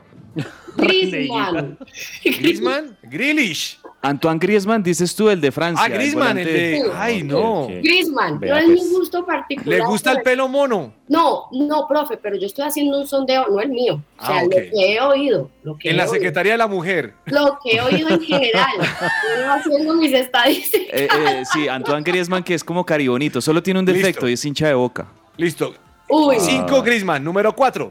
Griezmann. Griezmann, Grealish. Antoine Griezmann, dices tú, el de Francia. Ah, Griezmann, el de. Sí. Ay, no. Griezmann, Vea, no es pues. mi gusto particular. ¿Le gusta el pelo mono? No, no, profe, pero yo estoy haciendo un sondeo, no el mío. O sea, Ah, ok. lo que he oído. Lo que En he la oído. Secretaría de la Mujer. Lo que he oído en general. Estoy haciendo mis estadísticas. Eh, eh, sí, Antoine Griezmann, que es como caribonito, solo tiene un defecto Listo. y es hincha de boca. Listo. Uy, 5 Griezmann. Número 4.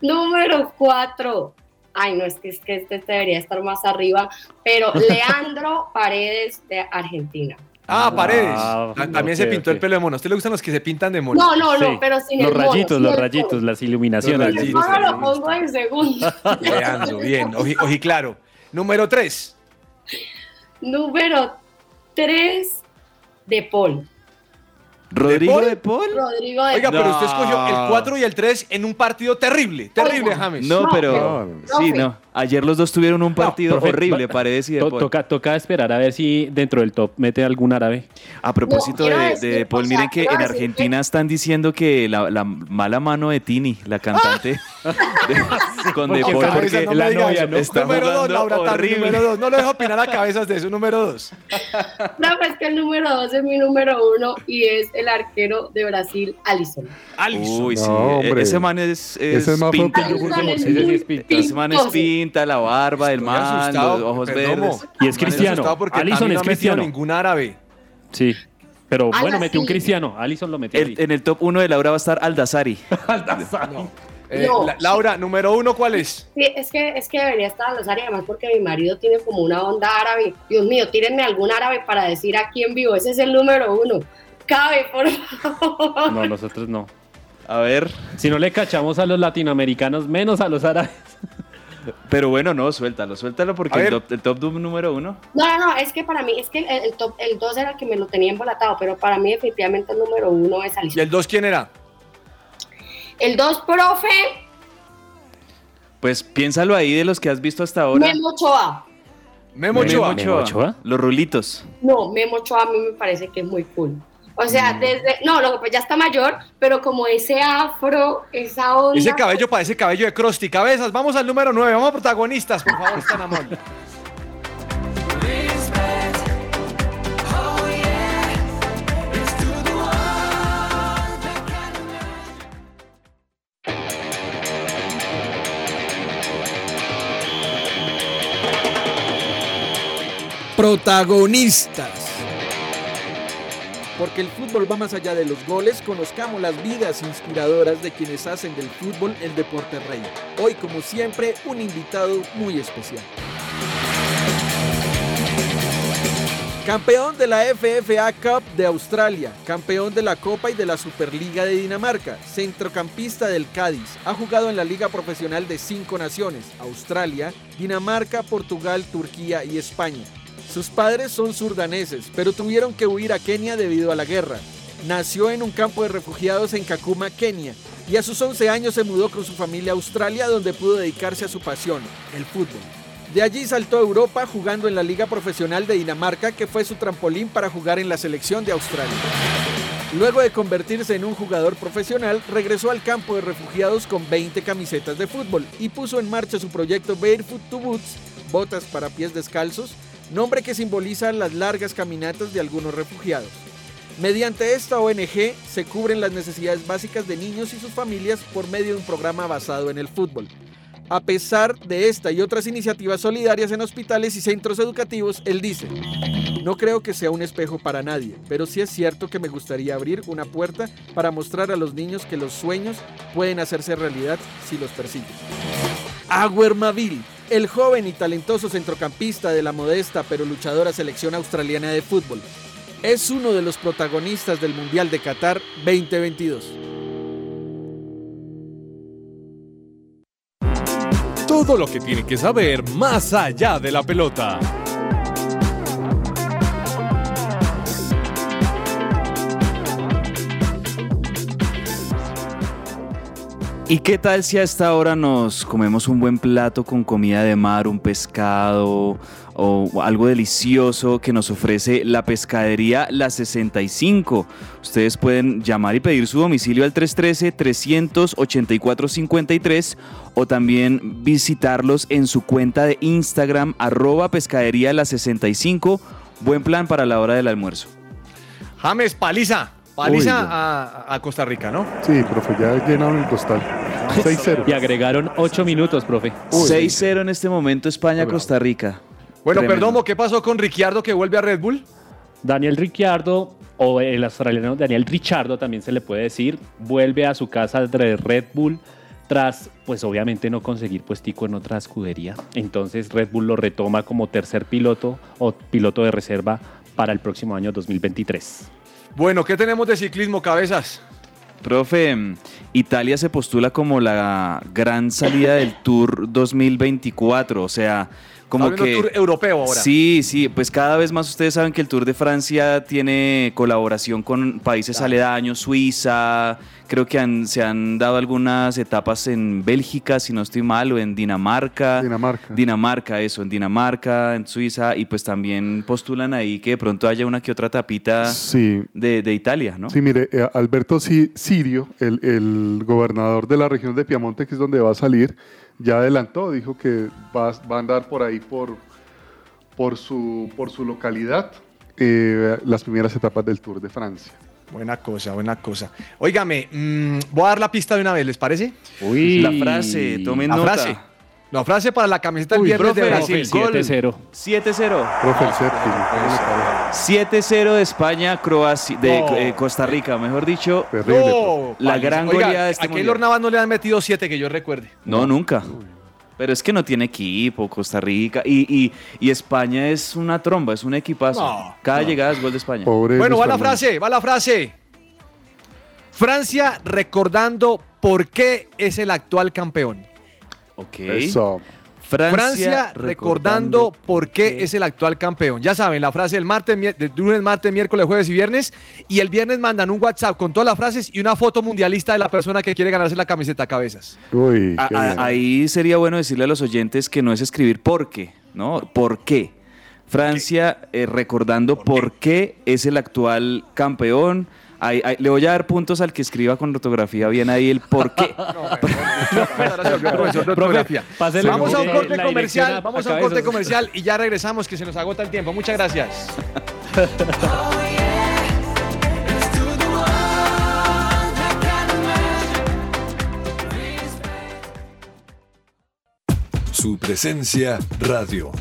número 4. Ay, no, es que, es que este debería estar más arriba. Pero Leandro Paredes de Argentina. Ah, Paredes. Ah, Ta- También se pintó el pelo de mono. ¿A usted le gustan los que se pintan de mono? No, no, no, Sí. pero sin Los el mono, rayitos, sin los el rayitos, mono. las iluminaciones. Los rayitos. mono lo pongo en segundo. Leandro, bien. Oji, oji claro. Número 3. Número 3 de Paul. Rodrigo de Paul. Rodrigo de Oiga, Paul. pero usted escogió el 4 y el 3 en un partido terrible. Terrible. James. No, pero sí, no. Ayer los dos tuvieron un partido profe, horrible, va- Paredes y de To- Paul. toca, toca esperar a ver si dentro del top mete algún árabe. A propósito de, de decir, De Paul, o sea, miren que en Argentina están diciendo que la, la mala mano de Tini, la cantante, de- con De Porque Paul, porque no la novia no está número 2, jugando Laura Tami, horrible. número 2. No lo dejo opinar a cabezas de eso. Número 2. No, pues que el número 2 es mi número 1 y es el arquero de Brasil, Alisson. Alisson. Uy, sí. No, e- hombre. Ese man es, es Ese es pinta. es Ese sí es pinta. Pinta, la barba, el man, asustado, los ojos Perdomo. verdes. Y es cristiano. Tami es no cristiano. ningún árabe. Sí. Pero bueno, metió un cristiano. Alison lo metió. El- en el top 1 de Laura va a estar Aldazari. Eh, No. La- Laura, número 1, ¿cuál es? Sí, es que, es que debería estar áreas, además porque mi marido tiene como una onda árabe. Dios mío, tírenme algún árabe para decir aquí en vivo. Ese es el número uno. Cabe, por favor. No, nosotros no. A ver. Si no le cachamos a los latinoamericanos, menos a los árabes. Pero bueno, no, suéltalo, suéltalo porque el top, el top du- número uno. No, no, no, es que para mí, es que el, el top, el 2 era el que me lo tenía embolatado, pero para mí definitivamente el número uno es ¿Y Alisson. el 2 quién era? El 2, profe, Pues piénsalo ahí de los que has visto hasta ahora. Memo Ochoa. Memo Memo Ochoa. Memo Ochoa. Los rulitos. No, Memo Ochoa a mí me parece que es muy cool. O sea, desde, no, lo que pues ya está mayor, pero como ese afro, esa onda. Ese cabello parece cabello de Krusty. Cabezas, vamos al número 9. Vamos a protagonistas, por favor, están amor. Protagonistas. Porque el fútbol va más allá de los goles, conozcamos las vidas inspiradoras de quienes hacen del fútbol el deporte rey. Hoy, como siempre, un invitado muy especial. Campeón de la FFA Cup de Australia, campeón de la Copa y de la Superliga de Dinamarca, centrocampista del Cádiz, ha jugado en la Liga Profesional de cinco naciones, Australia, Dinamarca, Portugal, Turquía y España. Sus padres son surdaneses, pero tuvieron que huir a Kenia debido a la guerra. Nació en un campo de refugiados en Kakuma, Kenia, y a sus 11 años se mudó con su familia a Australia donde pudo dedicarse a su pasión, el fútbol. De allí saltó a Europa jugando en la Liga Profesional de Dinamarca, que fue su trampolín para jugar en la selección de Australia. Luego de convertirse en un jugador profesional, regresó al campo de refugiados con 20 camisetas de fútbol y puso en marcha su proyecto Barefoot to Boots, botas para pies descalzos, nombre que simboliza las largas caminatas de algunos refugiados. Mediante esta ONG se cubren las necesidades básicas de niños y sus familias por medio de un programa basado en el fútbol. A pesar de esta y otras iniciativas solidarias en hospitales y centros educativos, él dice, no creo que sea un espejo para nadie, pero sí es cierto que me gustaría abrir una puerta para mostrar a los niños que los sueños pueden hacerse realidad si los persiguen. Aguer Mavil, el joven y talentoso centrocampista de la modesta pero luchadora selección australiana de fútbol, es uno de los protagonistas del Mundial de Qatar 2022. Todo lo que tiene que saber más allá de la pelota. ¿Y qué tal si a esta hora nos comemos un buen plato con comida de mar, un pescado o algo delicioso que nos ofrece la pescadería La 65? Ustedes pueden llamar y pedir su domicilio al 313-384-53 o también visitarlos en su cuenta de Instagram arroba pescadería La 65. Buen plan para la hora del almuerzo. James, paliza. Paliza Uy, a, a Costa Rica, ¿no? Sí, profe, ya llenaron el costal. 6-0. Y agregaron 8 minutos, profe. 6-0 en este momento España-Costa Rica. Bueno, Tremendo. Perdomo, ¿qué pasó con Ricciardo que vuelve a Red Bull? Daniel Ricciardo, o el australiano Daniel Richardo también se le puede decir, vuelve a su casa de Red Bull tras, pues obviamente no conseguir puestico en otra escudería. Entonces Red Bull lo retoma como tercer piloto o piloto de reserva para el próximo año 2023. Bueno, ¿qué tenemos de ciclismo, cabezas? Profe, mm, Italia se postula como la gran salida del Tour 2024, o sea, como que... tour europeo ahora. Sí, sí, pues cada vez más ustedes saben que el Tour de Francia tiene colaboración con países aledaños, Suiza, creo que han- se han dado algunas etapas en Bélgica, si no estoy mal, o en Dinamarca. Dinamarca. Dinamarca, eso, en Dinamarca, en Suiza, y pues también postulan ahí que de pronto haya una que otra tapita Sí. de, de Italia, ¿no? Sí, mire, eh, Alberto Si- Sirio, el, el gobernador de la región de Piamonte, que es donde va a salir, ya adelantó, dijo que va, va a andar por ahí por, por, su, por su localidad eh, las primeras etapas del Tour de Francia. Buena cosa, buena cosa. Óigame, mm, voy a dar la pista de una vez, ¿les parece? Uy. La frase, tomen la nota. frase. La frase para la camiseta del Uy, viernes de profe, Brasil. gol. 7-0. 7-0. Profe, el séptimo. ¿cómo le parece? 7-0 de España, Croacia, de No. eh, Costa Rica, mejor dicho. Terrible. No, La gran Oiga, goleada de este a Keylor. Navas no le han metido siete que yo recuerde. No, nunca. Pero es que no tiene equipo, Costa Rica. Y, y- y España es una tromba, es un equipazo. No, Cada llegada es gol de España. Pobre Bueno, va la frase, va la frase. Francia recordando por qué es el actual campeón. Ok. Eso. Francia, recordando por qué es el actual campeón. Ya saben, la frase del martes, mier- de lunes, martes, miércoles, jueves y viernes. Y el viernes mandan un WhatsApp con todas las frases y una foto mundialista de la persona que quiere ganarse la camiseta cabezas. Uy, A- qué a- bien. ahí sería bueno decirle a los oyentes que no es escribir por qué, ¿no? ¿Por qué? Francia eh, recordando por qué es el actual campeón. Le voy a dar puntos al que escriba con ortografía bien ahí el por qué. Vamos a un corte comercial, vamos a un corte comercial y ya regresamos que se nos agota el tiempo. Muchas gracias. Su presencia radio.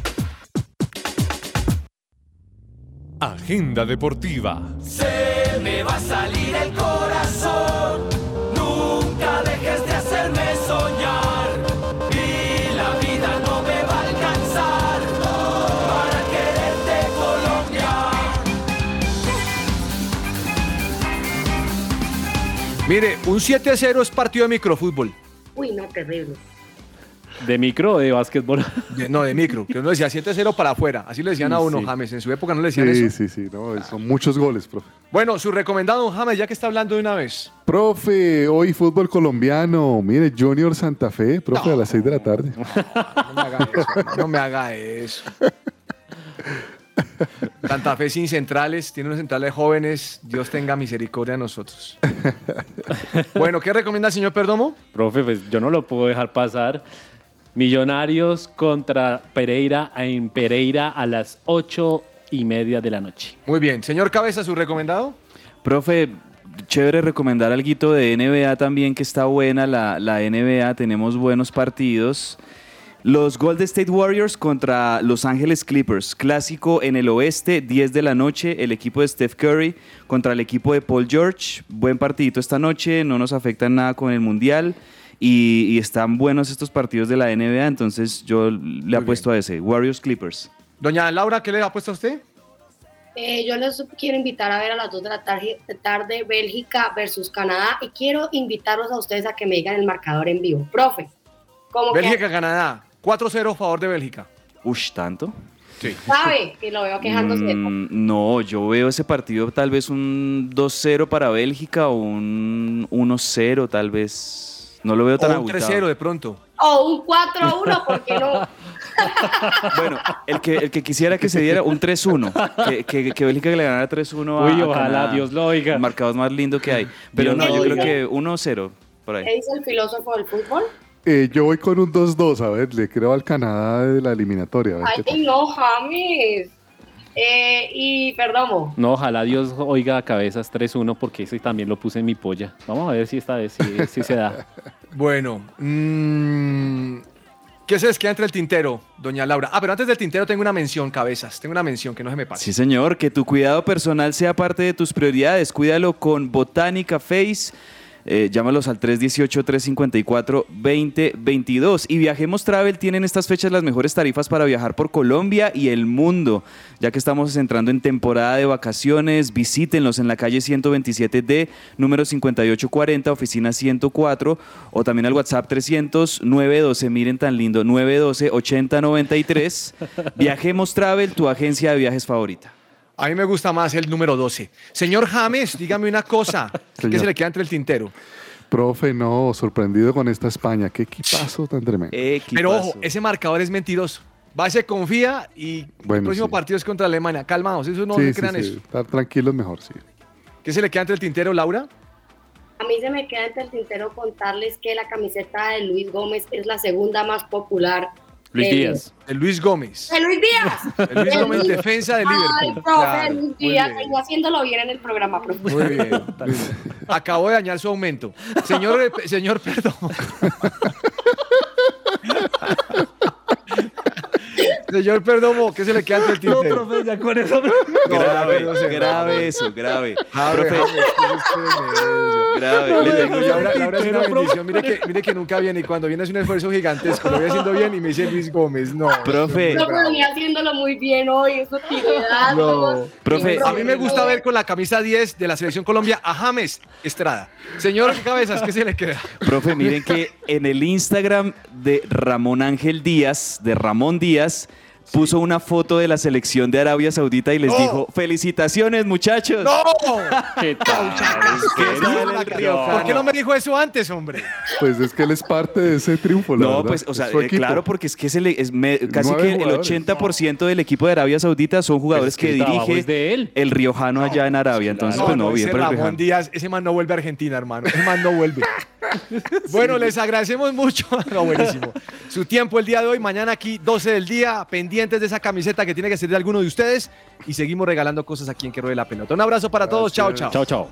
Agenda deportiva. Se me va a salir el corazón. Nunca dejes de hacerme soñar. Y la vida no me va a alcanzar para quererte Colombia. Mire, un 7-0 es partido de microfútbol. Uy, no, terrible. ¿De micro o de básquetbol? De- no, de micro, que uno decía 7-0 para afuera. Así le decían a Sí, uno, sí. James. En su época no le decían Sí, eso. sí, sí, no, son muchos goles, profe. Bueno, su recomendado, don James, ya que está hablando de una vez. Profe, hoy fútbol colombiano. Mire, Junior Santa Fe, profe, a las 6 de la tarde. No me haga eso. No me haga eso. Santa Fe sin centrales, tiene unos centrales jóvenes. Dios tenga misericordia de nosotros. Bueno, ¿qué recomienda el señor Perdomo? Profe, pues yo no lo puedo dejar pasar. Millonarios contra Pereira en Pereira a las ocho y media de la noche. Muy bien. Señor Cabeza, ¿su recomendado? Profe, chévere recomendar algo de NBA también, que está buena la, la NBA, tenemos buenos partidos. Los Golden State Warriors contra Los Ángeles Clippers, clásico en el oeste, 10 de la noche, el equipo de Steph Curry contra el equipo de Paul George, buen partidito esta noche, no nos afecta nada con el Mundial y, y están buenos estos partidos de la NBA, entonces yo le apuesto a ese, Warriors Clippers. Doña Laura, ¿qué le ha puesto a usted? Eh, yo les quiero invitar a ver a las 2 de la tarde, tarde Bélgica versus Canadá y quiero invitarlos a ustedes a que me digan el marcador en vivo. Profe, ¿cómo Bélgica, Canadá, 4-0 a favor de Bélgica. Ush, ¿tanto? Sí. sabe que lo veo quejándose? Mm, no, yo veo ese partido tal vez un 2-0 para Bélgica o un 1-0 tal vez. No lo veo tan O un abultado. 3-0 de pronto. O un 4-1, ¿por qué no? Bueno, el que, el que quisiera que se diera un 3-1, que, que, que Bélgica le ganara 3-1 a Uy, a ojalá, Canadá. Dios lo oiga. El marcador más lindo que hay. Pero Dios no, yo creo que 1-0 por ahí. ¿Qué dice el filósofo del fútbol? Eh, yo voy con un 2-2, a ver, le creo al Canadá de la eliminatoria. a ver. Ay, no, James. Eh, y Perdomo. No, ojalá Dios oiga a cabezas 3-1 porque ese también lo puse en mi polla. Vamos a ver si esta vez sí se da. Bueno, mm, ¿qué se les queda entre el tintero, doña Laura? Ah, pero antes del tintero tengo una mención, cabezas. Tengo una mención que no se me pase. Sí, señor, que tu cuidado personal sea parte de tus prioridades. Cuídalo con Botánica Face. Eh, llámalos al 318-354-2022. Y Viajemos Travel tienen estas fechas las mejores tarifas para viajar por Colombia y el mundo. Ya que estamos entrando en temporada de vacaciones, visítenlos en la calle 127D, número 5840, oficina 104, o también al WhatsApp 300-912. Miren tan lindo, 912-8093. Viajemos Travel, tu agencia de viajes favorita. A mí me gusta más el número 12. Señor James, dígame una cosa. ¿Qué se le queda entre el tintero? Profe, no, sorprendido con esta España. Qué equipazo tan tremendo. Pero ojo, ese marcador es mentiroso. Va, se confía y el próximo sí. partido es contra Alemania. Calmaos, eso no sí, se sí, crean sí, eso. Estar tranquilos mejor, sí. ¿Qué se le queda entre el tintero, Laura? A mí se me queda entre el tintero contarles que la camiseta de Luis Gómez es la segunda más popular. Luis del- Díaz. El Luis Gómez. ¡De Luis Díaz! El Luis Gómez, defensa de Ay, Liverpool. profe, Claro, Luis muy Díaz, bien. vengo haciéndolo bien en el programa, profe. Muy bien. Acabo de dañar su aumento. Señor, eh, señor, perdón. Señor Perdomo, ¿qué se le queda entre el tintero? profe, ya con eso. Grave, no sé. grave eso, grave. James, Profe, grave. Le tengo ya Laura, Laura es una bendición. Mire que, mire que nunca viene y cuando viene es un esfuerzo gigantesco. Lo voy haciendo bien y me dice Luis Gómez. No. Profe. No, pero venía haciéndolo muy bien hoy, eso utilidad. No. Profe, A mí me gusta ver con la camisa 10 de la Selección Colombia a James Estrada. Señor Cabezas, ¿qué se le queda? Profe, miren que en el Instagram de Ramón Ángel Díaz, de Ramón Díaz, puso una foto de la selección de Arabia Saudita y les ¡No! dijo, felicitaciones muchachos. ¡No! ¿Qué tal? ¿Qué tal el Río ¿Por qué no me dijo eso antes, hombre? Pues es que él es parte de ese triunfo, la No, verdad. pues, o sea, eh, claro, porque es que se le- es me- casi Nueve que el jugadores. 80% del equipo de Arabia Saudita son jugadores es que que, dirige de él. el riojano allá en Arabia. Entonces, pues no, bien ese Ramón. Díaz, ese man no vuelve a Argentina, hermano. Ese man no vuelve. Bueno, les agradecemos mucho. No, buenísimo. Su tiempo el día de hoy. Mañana aquí, 12 del día, pendientes de esa camiseta que tiene que ser de alguno de ustedes. Y seguimos regalando cosas aquí en Que Ruede la Pelota. Un abrazo para todos. Chao, chao. Chao, chao.